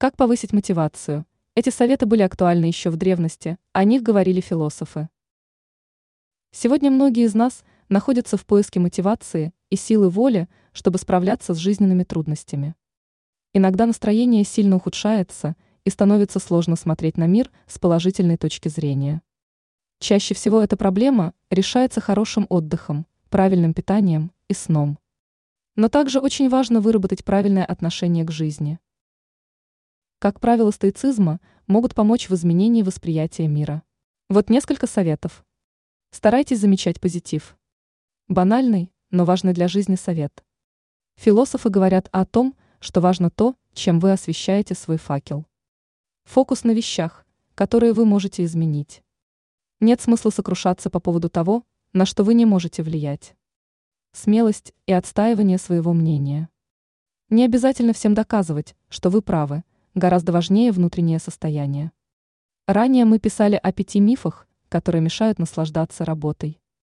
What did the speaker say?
Как повысить мотивацию? Эти советы были актуальны еще в древности, о них говорили философы. Сегодня многие из нас находятся в поиске мотивации и силы воли, чтобы справляться с жизненными трудностями. Иногда настроение сильно ухудшается и становится сложно смотреть на мир с положительной точки зрения. Чаще всего эта проблема решается хорошим отдыхом, правильным питанием и сном. Но также очень важно выработать правильное отношение к жизни. Как правило стоицизма могут помочь в изменении восприятия мира. Вот несколько советов. Старайтесь замечать позитив. Банальный, но важный для жизни совет. Философы говорят о том, что важно то, чем вы освещаете свой факел. Фокус на вещах, которые вы можете изменить. Нет смысла сокрушаться по поводу того, на что вы не можете влиять. Смелость и отстаивание своего мнения. Не обязательно всем доказывать, что вы правы, гораздо важнее внутреннее состояние. Ранее мы писали о пяти мифах, которые мешают наслаждаться работой.